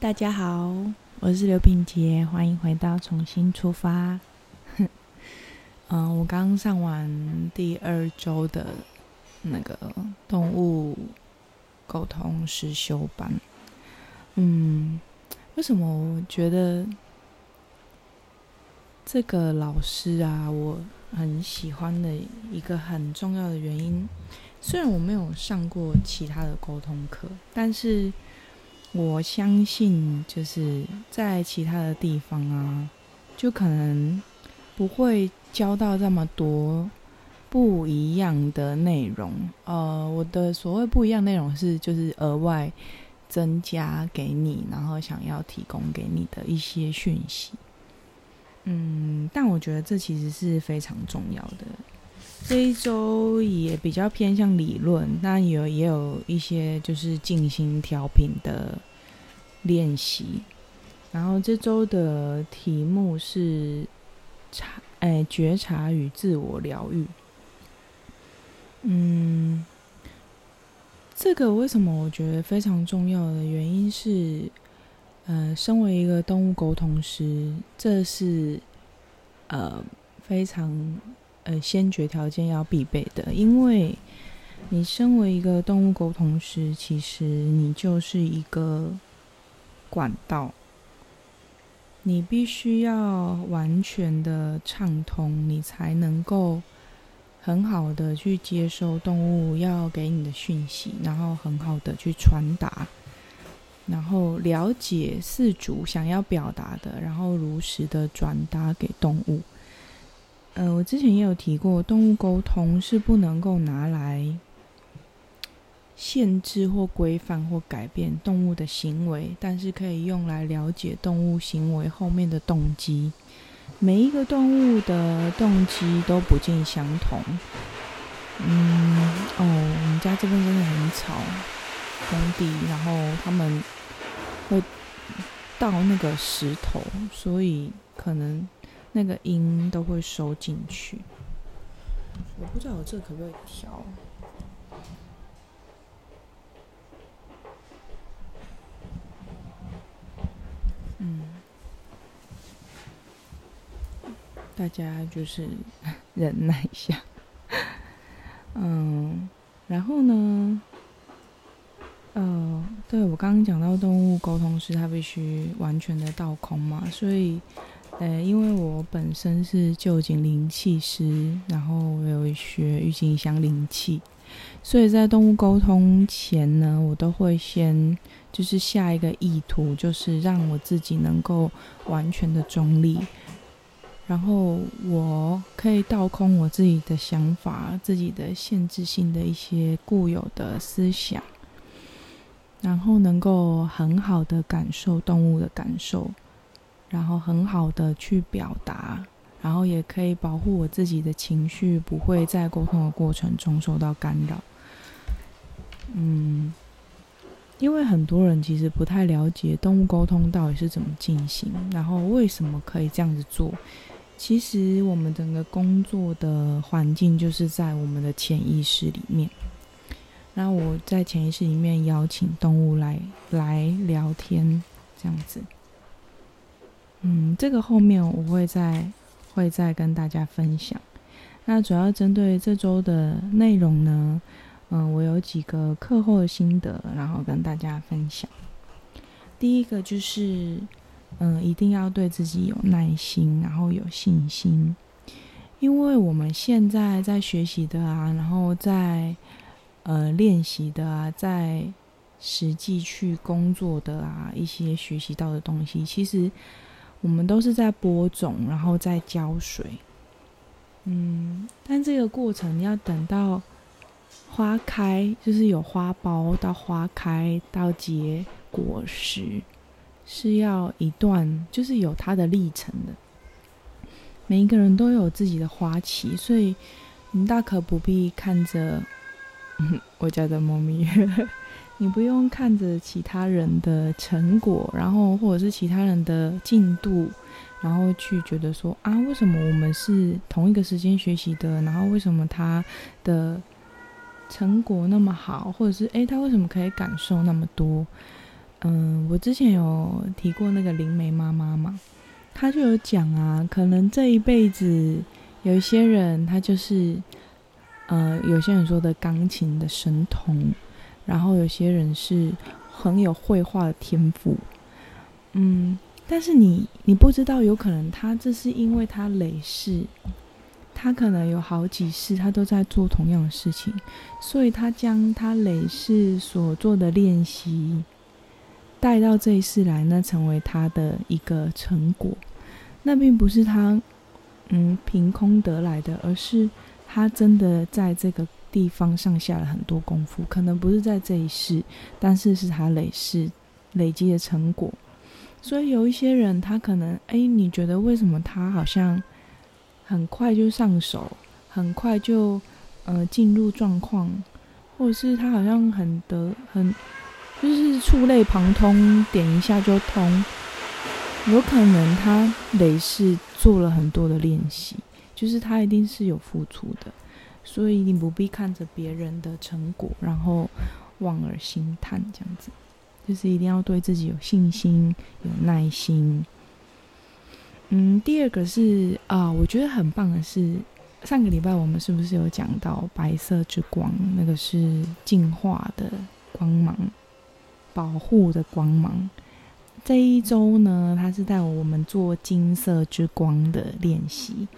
大家好，我是刘品杰，欢迎回到重新出发。嗯，我刚上完第二周的那个动物沟通实修班。嗯，为什么我觉得这个老师啊，我很喜欢的一个很重要的原因？虽然我没有上过其他的沟通课，但是。我相信，就是在其他的地方啊，就可能不会教到这么多不一样的内容。呃，我的所谓不一样内容是，就是额外增加给你，然后想要提供给你的一些讯息。嗯，但我觉得这其实是非常重要的。这一周也比较偏向理论，那有也有一些就是静心调频的练习。然后这周的题目是察，哎，觉察与自我疗愈。嗯，这个为什么我觉得非常重要的原因是，呃，身为一个动物沟通师，这是呃非常。呃，先决条件要必备的，因为你身为一个动物沟通师，其实你就是一个管道，你必须要完全的畅通，你才能够很好的去接收动物要给你的讯息，然后很好的去传达，然后了解四主想要表达的，然后如实的转达给动物。呃，我之前也有提过，动物沟通是不能够拿来限制或规范或改变动物的行为，但是可以用来了解动物行为后面的动机。每一个动物的动机都不尽相同。嗯，哦，我们家这边真的很吵，工地，然后他们会倒那个石头，所以可能。那个音都会收进去，我不知道我这可不可以调。大家就是 忍耐一下。嗯，然后呢？呃，对我刚刚讲到动物沟通师，他必须完全的倒空嘛，所以。呃，因为我本身是旧景灵气师，然后我有学郁金香灵气，所以在动物沟通前呢，我都会先就是下一个意图，就是让我自己能够完全的中立，然后我可以倒空我自己的想法、自己的限制性的一些固有的思想，然后能够很好的感受动物的感受。然后很好的去表达，然后也可以保护我自己的情绪，不会在沟通的过程中受到干扰。嗯，因为很多人其实不太了解动物沟通到底是怎么进行，然后为什么可以这样子做。其实我们整个工作的环境就是在我们的潜意识里面。那我在潜意识里面邀请动物来来聊天，这样子。嗯，这个后面我会再会再跟大家分享。那主要针对这周的内容呢，嗯，我有几个课后的心得，然后跟大家分享。第一个就是，嗯，一定要对自己有耐心，然后有信心，因为我们现在在学习的啊，然后在呃练习的啊，在实际去工作的啊，一些学习到的东西，其实。我们都是在播种，然后再浇水，嗯，但这个过程要等到花开，就是有花苞到花开到结果实，是要一段，就是有它的历程的。每一个人都有自己的花期，所以你大可不必看着 我家的猫咪。你不用看着其他人的成果，然后或者是其他人的进度，然后去觉得说啊，为什么我们是同一个时间学习的，然后为什么他的成果那么好，或者是诶，他为什么可以感受那么多？嗯，我之前有提过那个灵媒妈妈嘛，她就有讲啊，可能这一辈子有一些人，他就是，呃，有些人说的钢琴的神童，然后有些人是很有绘画的天赋，嗯，但是你你不知道，有可能他这是因为他累世。他可能有好几世，他都在做同样的事情，所以他将他累世所做的练习带到这一世来，那成为他的一个成果。那并不是他嗯凭空得来的，而是他真的在这个地方上下了很多功夫。可能不是在这一世，但是是他累世累积的成果。所以有一些人，他可能哎，你觉得为什么他好像？很快就上手，很快就呃进入状况，或者是他好像很得很，就是触类旁通，点一下就通。有可能他累是做了很多的练习，就是他一定是有付出的，所以你不必看着别人的成果，然后望而兴叹这样子，就是一定要对自己有信心，有耐心。嗯，第二个是啊，我觉得很棒的是，上个礼拜我们是不是有讲到白色之光？那个是进化的光芒，保护的光芒。这一周呢，它是带我们做金色之光的练习。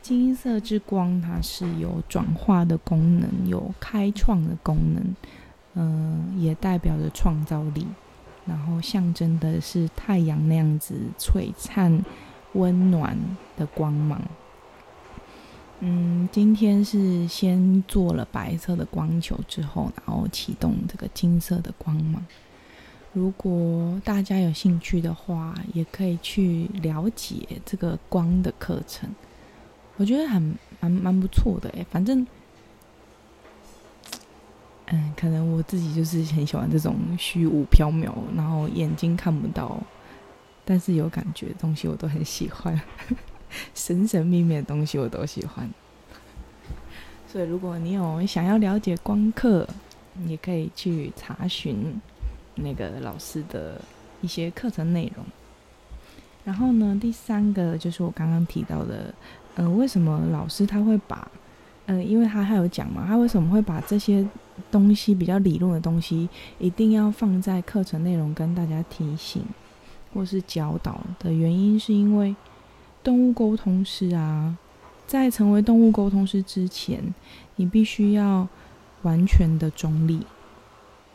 金色之光它是有转化的功能，有开创的功能，嗯，也代表着创造力，然后象征的是太阳那样子璀璨。温暖的光芒。嗯，今天是先做了白色的光球之后，然后启动这个金色的光芒。如果大家有兴趣的话，也可以去了解这个光的课程。我觉得很蛮蛮不错的诶，反正，嗯，可能我自己就是很喜欢这种虚无缥缈，然后眼睛看不到。但是有感觉的东西我都很喜欢，神神秘秘的东西我都喜欢。所以如果你有想要了解光课，也可以去查询那个老师的一些课程内容。然后呢，第三个就是我刚刚提到的，嗯，为什么老师他会把，嗯，因为他还有讲嘛，他为什么会把这些东西比较理论的东西，一定要放在课程内容跟大家提醒。或是教导的原因，是因为动物沟通师啊，在成为动物沟通师之前，你必须要完全的中立。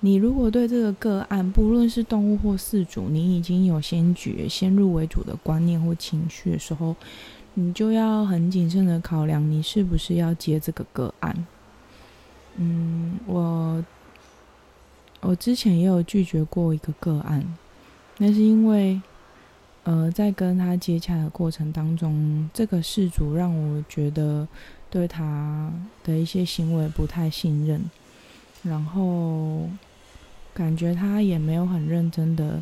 你如果对这个个案，不论是动物或饲主，你已经有先觉、先入为主的观念或情绪的时候，你就要很谨慎的考量，你是不是要接这个个案。嗯，我我之前也有拒绝过一个个案。那是因为，呃，在跟他接洽的过程当中，这个事主让我觉得对他的一些行为不太信任，然后感觉他也没有很认真的，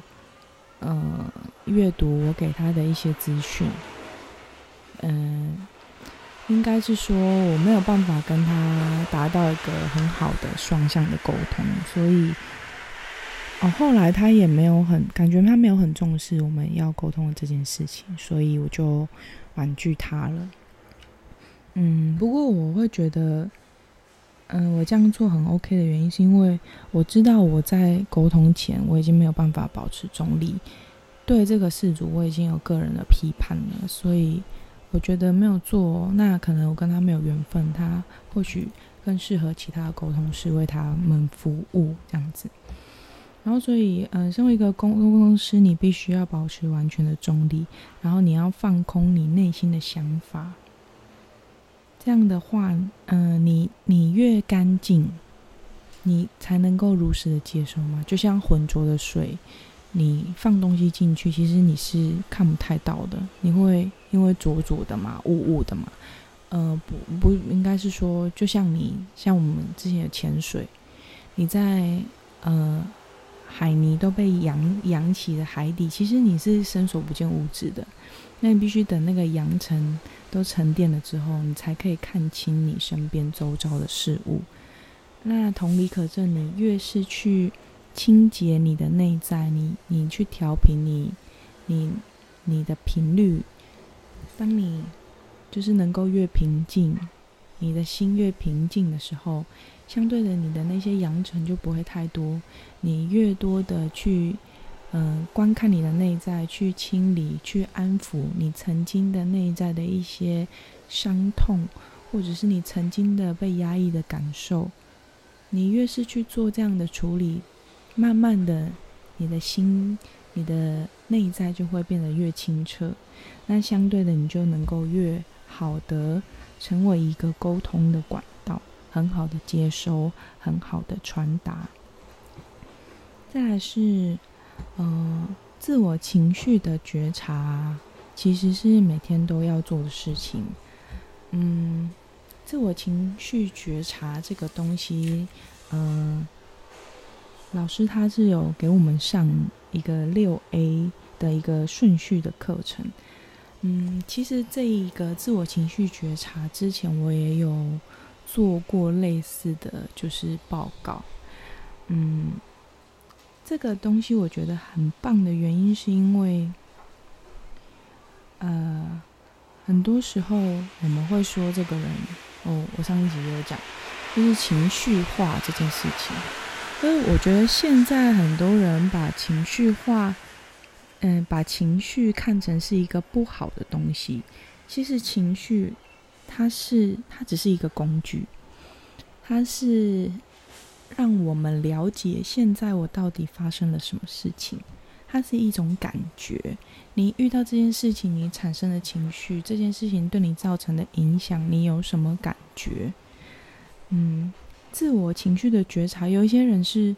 呃，阅读我给他的一些资讯，嗯，应该是说我没有办法跟他达到一个很好的双向的沟通，所以。哦，后来他也没有很感觉，他没有很重视我们要沟通的这件事情，所以我就婉拒他了。嗯，不过我会觉得，嗯，我这样做很 OK 的原因，是因为我知道我在沟通前我已经没有办法保持中立，对这个事主我已经有个人的批判了，所以我觉得没有做，那可能我跟他没有缘分，他或许更适合其他的沟通师为他们服务，这样子。然后，所以，呃，身为一个公公公师，你必须要保持完全的中立，然后你要放空你内心的想法。这样的话，嗯，你你越干净，你才能够如实的接收嘛。就像浑浊的水，你放东西进去，其实你是看不太到的，你会因为浊浊的嘛，雾雾的嘛。呃，不不应该是说，就像你像我们之前的潜水，你在呃。海泥都被扬扬起的海底，其实你是伸手不见五指的。那你必须等那个扬尘都沉淀了之后，你才可以看清你身边周遭的事物。那同理可证，你越是去清洁你的内在，你你去调频你你你的频率。当你就是能够越平静，你的心越平静的时候，相对的，你的那些扬尘就不会太多。你越多的去，嗯，观看你的内在，去清理、去安抚你曾经的内在的一些伤痛，或者是你曾经的被压抑的感受，你越是去做这样的处理，慢慢的，你的心、你的内在就会变得越清澈。那相对的，你就能够越好的成为一个沟通的管道，很好的接收，很好的传达。再来是，呃，自我情绪的觉察，其实是每天都要做的事情。嗯，自我情绪觉察这个东西，嗯，老师他是有给我们上一个六 A 的一个顺序的课程。嗯，其实这一个自我情绪觉察之前，我也有做过类似的就是报告。嗯，这个东西我觉得很棒的原因，是因为，呃，很多时候我们会说这个人，哦，我上一集也有讲，就是情绪化这件事情。所以我觉得现在很多人把情绪化。嗯，把情绪看成是一个不好的东西，其实情绪它是它只是一个工具，它是让我们了解现在我到底发生了什么事情，它是一种感觉。你遇到这件事情，你产生的情绪，这件事情对你造成的影响，你有什么感觉？嗯，自我情绪的觉察，有一些人是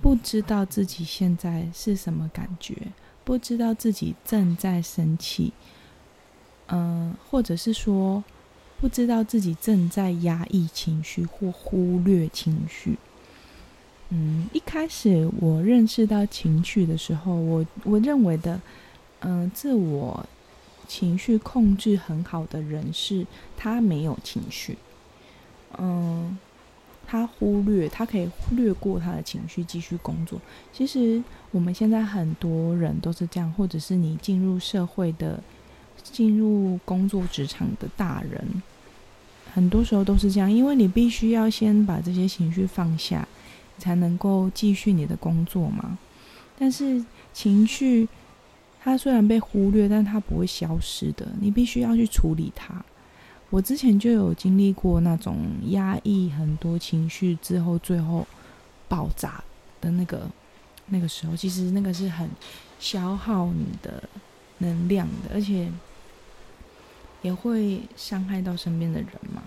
不知道自己现在是什么感觉。不知道自己正在生气，嗯，或者是说不知道自己正在压抑情绪或忽略情绪。嗯，一开始我认识到情绪的时候，我我认为的，嗯，自我情绪控制很好的人是他没有情绪，嗯。他忽略，他可以略过他的情绪，继续工作。其实我们现在很多人都是这样，或者是你进入社会的、进入工作职场的大人，很多时候都是这样，因为你必须要先把这些情绪放下，才能够继续你的工作嘛。但是情绪，它虽然被忽略，但它不会消失的，你必须要去处理它。我之前就有经历过那种压抑很多情绪之后，最后爆炸的那个那个时候，其实那个是很消耗你的能量的，而且也会伤害到身边的人嘛。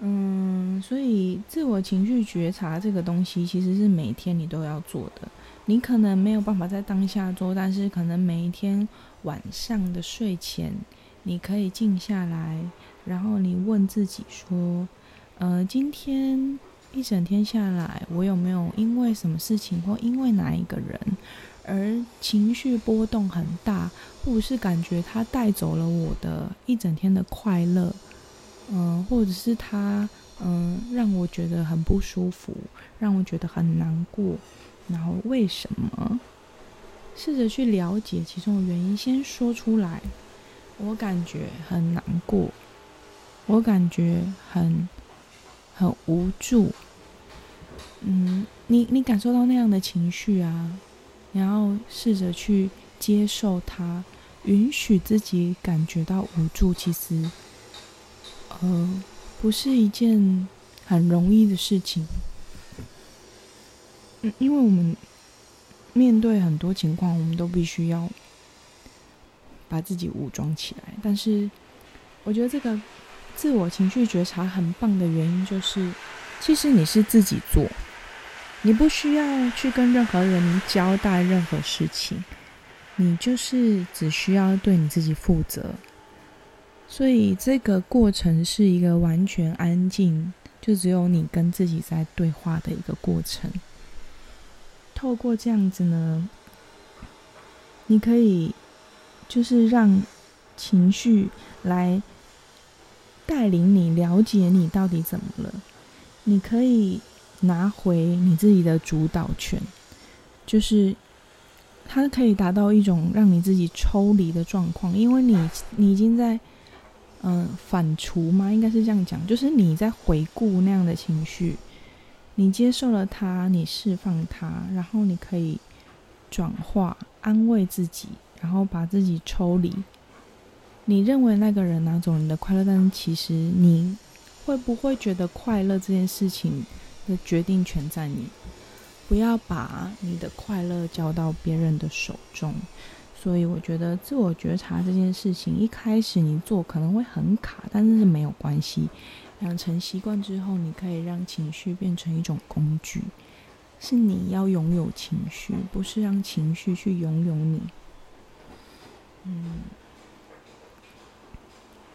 嗯，所以自我情绪觉察这个东西，其实是每天你都要做的。你可能没有办法在当下做，但是可能每一天晚上的睡前。你可以静下来，然后你问自己说：“呃，今天一整天下来，我有没有因为什么事情或因为哪一个人而情绪波动很大，或者是感觉他带走了我的一整天的快乐？嗯，或者是他嗯让我觉得很不舒服，让我觉得很难过，然后为什么？试着去了解其中的原因，先说出来。”我感觉很难过，我感觉很很无助。嗯，你你感受到那样的情绪啊，然后试着去接受它，允许自己感觉到无助。其实，呃，不是一件很容易的事情。嗯，因为我们面对很多情况，我们都必须要。把自己武装起来，但是我觉得这个自我情绪觉察很棒的原因就是，其实你是自己做，你不需要去跟任何人交代任何事情，你就是只需要对你自己负责。所以这个过程是一个完全安静，就只有你跟自己在对话的一个过程。透过这样子呢，你可以。就是让情绪来带领你了解你到底怎么了。你可以拿回你自己的主导权，就是它可以达到一种让你自己抽离的状况，因为你你已经在嗯反刍吗？应该是这样讲，就是你在回顾那样的情绪，你接受了它，你释放它，然后你可以转化，安慰自己，然后把自己抽离。你认为那个人拿走你的快乐，但是其实你会不会觉得快乐这件事情的决定权在你？不要把你的快乐交到别人的手中。所以我觉得自我觉察这件事情，一开始你做可能会很卡，但是没有关系。养成习惯之后，你可以让情绪变成一种工具，是你要拥有情绪，不是让情绪去拥有你。嗯。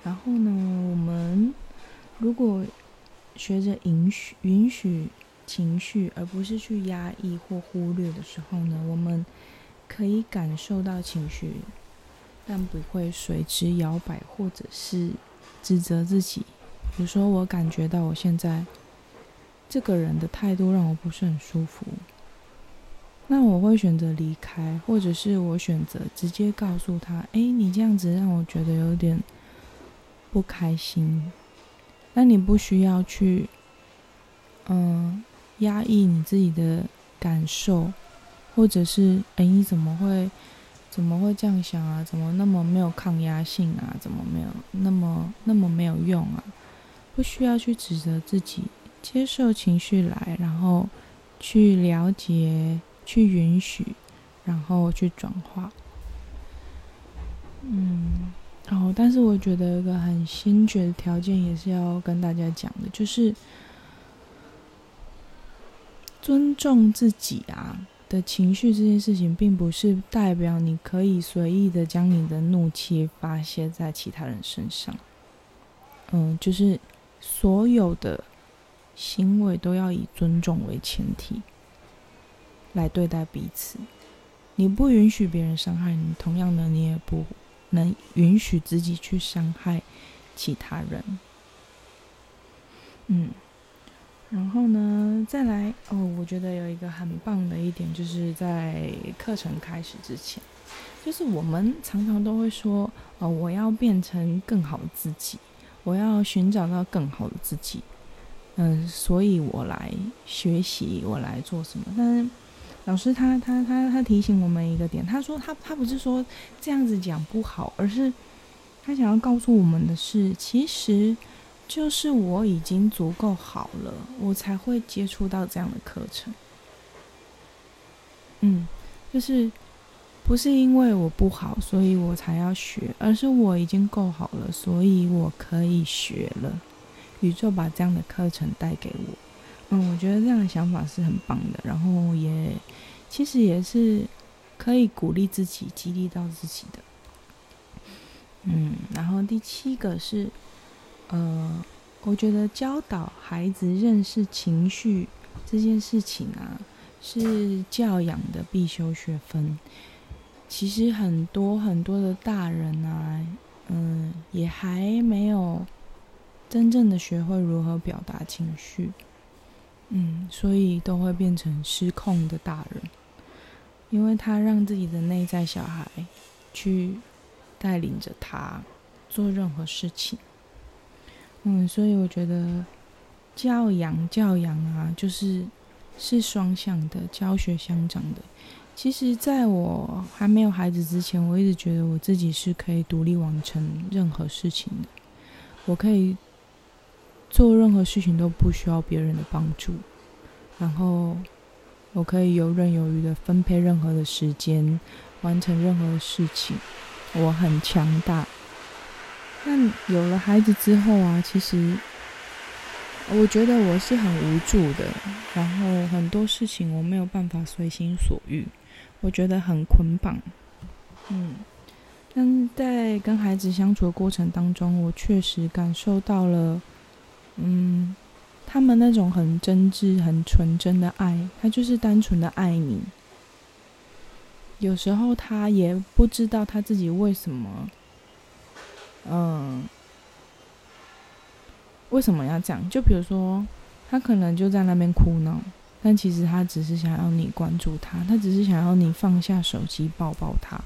然后呢，我们如果学着允许允许情绪，而不是去压抑或忽略的时候呢，我们可以感受到情绪，但不会随之摇摆，或者是指责自己。比如说，我感觉到我现在这个人的态度让我不是很舒服，那我会选择离开，或者是我选择直接告诉他：“哎，你这样子让我觉得有点。”不开心，那你不需要去，嗯，压抑你自己的感受，或者是，哎，你怎么会，怎么会这样想啊？怎么那么没有抗压性啊？怎么没有那么那么没有用啊？不需要去指责自己，接受情绪来，然后去了解，去允许，然后去转化，嗯。哦，但是我觉得一个很先决的条件也是要跟大家讲的，就是尊重自己啊的情绪这件事情，并不是代表你可以随意的将你的怒气发泄在其他人身上。嗯，就是所有的行为都要以尊重为前提来对待彼此。你不允许别人伤害你，同样的，你也不。能允许自己去伤害其他人，嗯，然后呢，再来哦，我觉得有一个很棒的一点，就是在课程开始之前，就是我们常常都会说，哦，我要变成更好的自己，我要寻找到更好的自己，嗯，所以我来学习，我来做什么，但是。老师他他他他提醒我们一个点，他说他他不是说这样子讲不好，而是他想要告诉我们的是，其实就是我已经足够好了，我才会接触到这样的课程。嗯，就是不是因为我不好，所以我才要学，而是我已经够好了，所以我可以学了。宇宙把这样的课程带给我。嗯，我觉得这样的想法是很棒的，然后也其实也是可以鼓励自己、激励到自己的。嗯，然后第七个是，呃，我觉得教导孩子认识情绪这件事情啊，是教养的必修学分。其实很多很多的大人啊，嗯，也还没有真正的学会如何表达情绪。嗯，所以都会变成失控的大人，因为他让自己的内在小孩去带领着他做任何事情。嗯，所以我觉得教养教养啊，就是是双向的，教学相长的。其实，在我还没有孩子之前，我一直觉得我自己是可以独立完成任何事情的，我可以。做任何事情都不需要别人的帮助，然后我可以游刃有余的分配任何的时间，完成任何的事情，我很强大。但有了孩子之后啊，其实我觉得我是很无助的，然后很多事情我没有办法随心所欲，我觉得很捆绑。嗯，但在跟孩子相处的过程当中，我确实感受到了。嗯，他们那种很真挚、很纯真的爱，他就是单纯的爱你。有时候他也不知道他自己为什么，嗯，为什么要这样？就比如说，他可能就在那边哭闹，但其实他只是想要你关注他，他只是想要你放下手机抱抱他。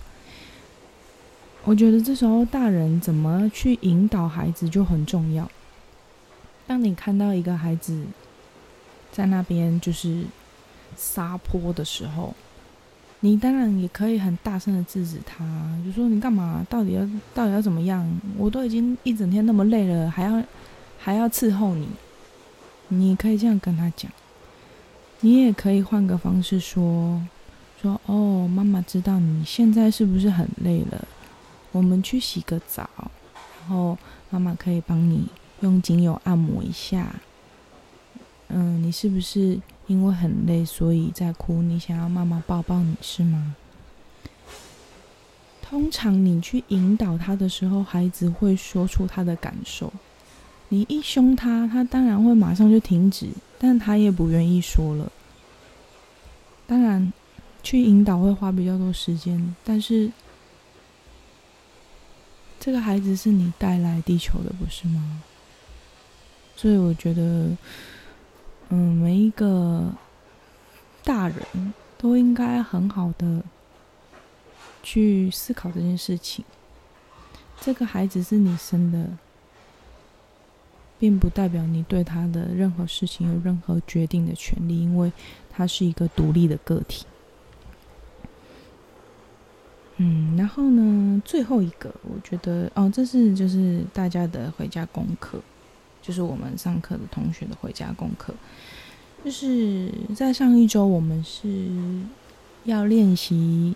我觉得这时候大人怎么去引导孩子就很重要。当你看到一个孩子在那边就是撒泼的时候，你当然也可以很大声的制止他，就说你干嘛？到底要到底要怎么样？我都已经一整天那么累了，还要还要伺候你。你可以这样跟他讲，你也可以换个方式说说哦，妈妈知道你现在是不是很累了？我们去洗个澡，然后妈妈可以帮你用精油按摩一下。嗯，你是不是因为很累所以在哭？你想要妈妈抱抱你是吗？通常你去引导他的时候，孩子会说出他的感受。你一凶他，他当然会马上就停止，但他也不愿意说了。当然，去引导会花比较多时间，但是这个孩子是你带来地球的，不是吗？所以我觉得，嗯，每一个大人都应该很好的去思考这件事情。这个孩子是你生的。并不代表你对他的任何事情有任何决定的权利，因为他是一个独立的个体。嗯，然后呢，最后一个，我觉得哦，这是就是大家的回家功课，就是我们上课的同学的回家功课，就是在上一周我们是要练习。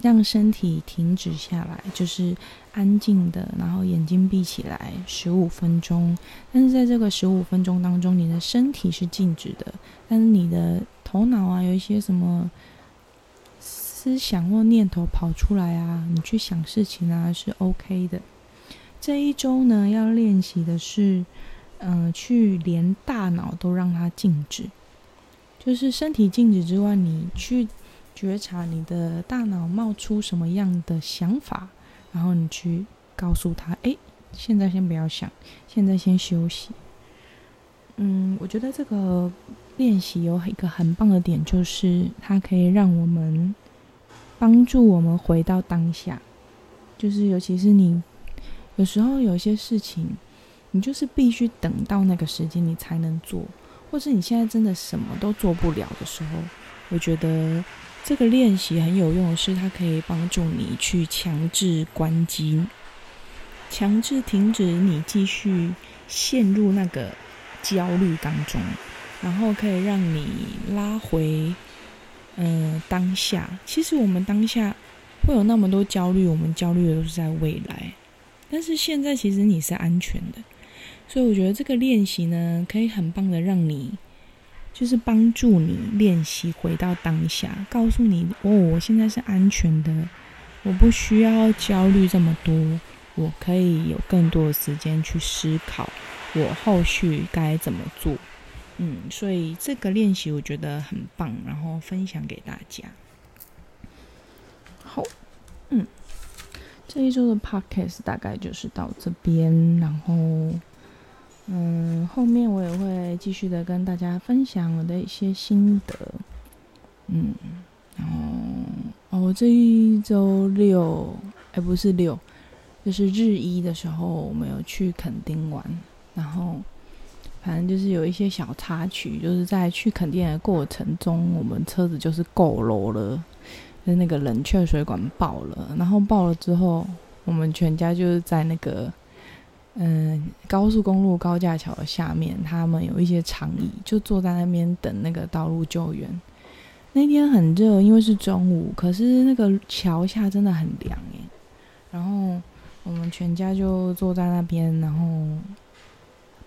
让身体停止下来，就是安静的，然后眼睛闭起来十五分钟。但是在这个十五分钟当中，你的身体是静止的，但是你的头脑啊，有一些什么思想或念头跑出来啊，你去想事情啊，是 OK 的。这一周呢，要练习的是，嗯，去连大脑都让它静止，就是身体静止之外，你去。觉察你的大脑冒出什么样的想法，然后你去告诉他：“哎，现在先不要想，现在先休息。”嗯，我觉得这个练习有一个很棒的点，就是它可以让我们帮助我们回到当下。就是尤其是你有时候有些事情，你就是必须等到那个时间你才能做，或是你现在真的什么都做不了的时候，我觉得。这个练习很有用的是，它可以帮助你去强制关机，强制停止你继续陷入那个焦虑当中，然后可以让你拉回嗯当下。其实我们当下会有那么多焦虑，我们焦虑的都是在未来，但是现在其实你是安全的，所以我觉得这个练习呢，可以很棒的让你。就是帮助你练习回到当下，告诉你哦，我现在是安全的，我不需要焦虑这么多，我可以有更多的时间去思考我后续该怎么做。嗯，所以这个练习我觉得很棒，然后分享给大家。好，嗯，这一周的 podcast 大概就是到这边，然后。嗯，后面我也会继续的跟大家分享我的一些心得。嗯，然后哦，这一周六，哎，不是六，就是日一的时候，我们有去垦丁玩。然后，反正就是有一些小插曲，就是在去垦丁的过程中，我们车子就是够楼了，就那个冷却水管爆了。然后爆了之后，我们全家就是在那个。嗯，高速公路高架桥下面，他们有一些长椅，就坐在那边等那个道路救援。那天很热，因为是中午，可是那个桥下真的很凉耶。然后我们全家就坐在那边，然后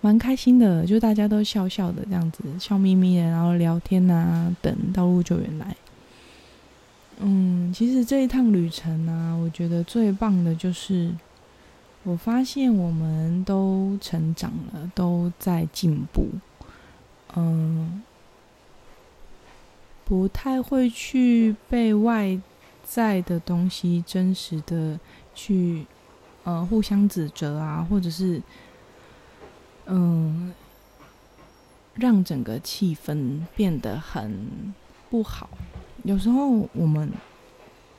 蛮开心的，就大家都笑笑的这样子，笑眯眯的，然后聊天啊，等道路救援来。嗯，其实这一趟旅程呢，我觉得最棒的就是。我发现我们都成长了，都在进步。嗯，不太会去被外在的东西真实的去呃互相指责啊，或者是嗯让整个气氛变得很不好。有时候我们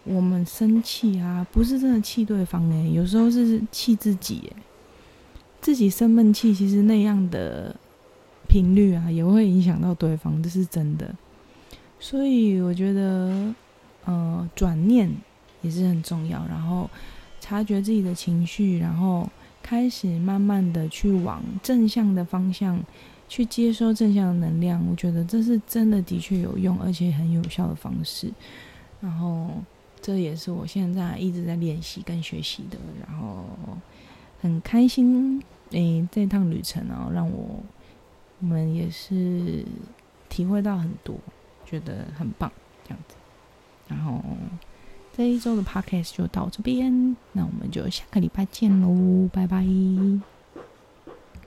我们生气啊，不是真的气对方诶，有时候是气自己诶。自己生闷气，其实那样的频率啊，也会影响到对方，这是真的。所以我觉得，呃，转念也是很重要。然后察觉自己的情绪，然后开始慢慢的去往正向的方向去接收正向的能量。我觉得这是真的，的确有用，而且很有效的方式。然后这也是我现在一直在练习跟学习的。然后很开心，诶，这趟旅程啊，让我我们也是体会到很多。觉得很棒，这样子。然后这一周的 podcast 就到这边，那我们就下个礼拜见喽，拜拜。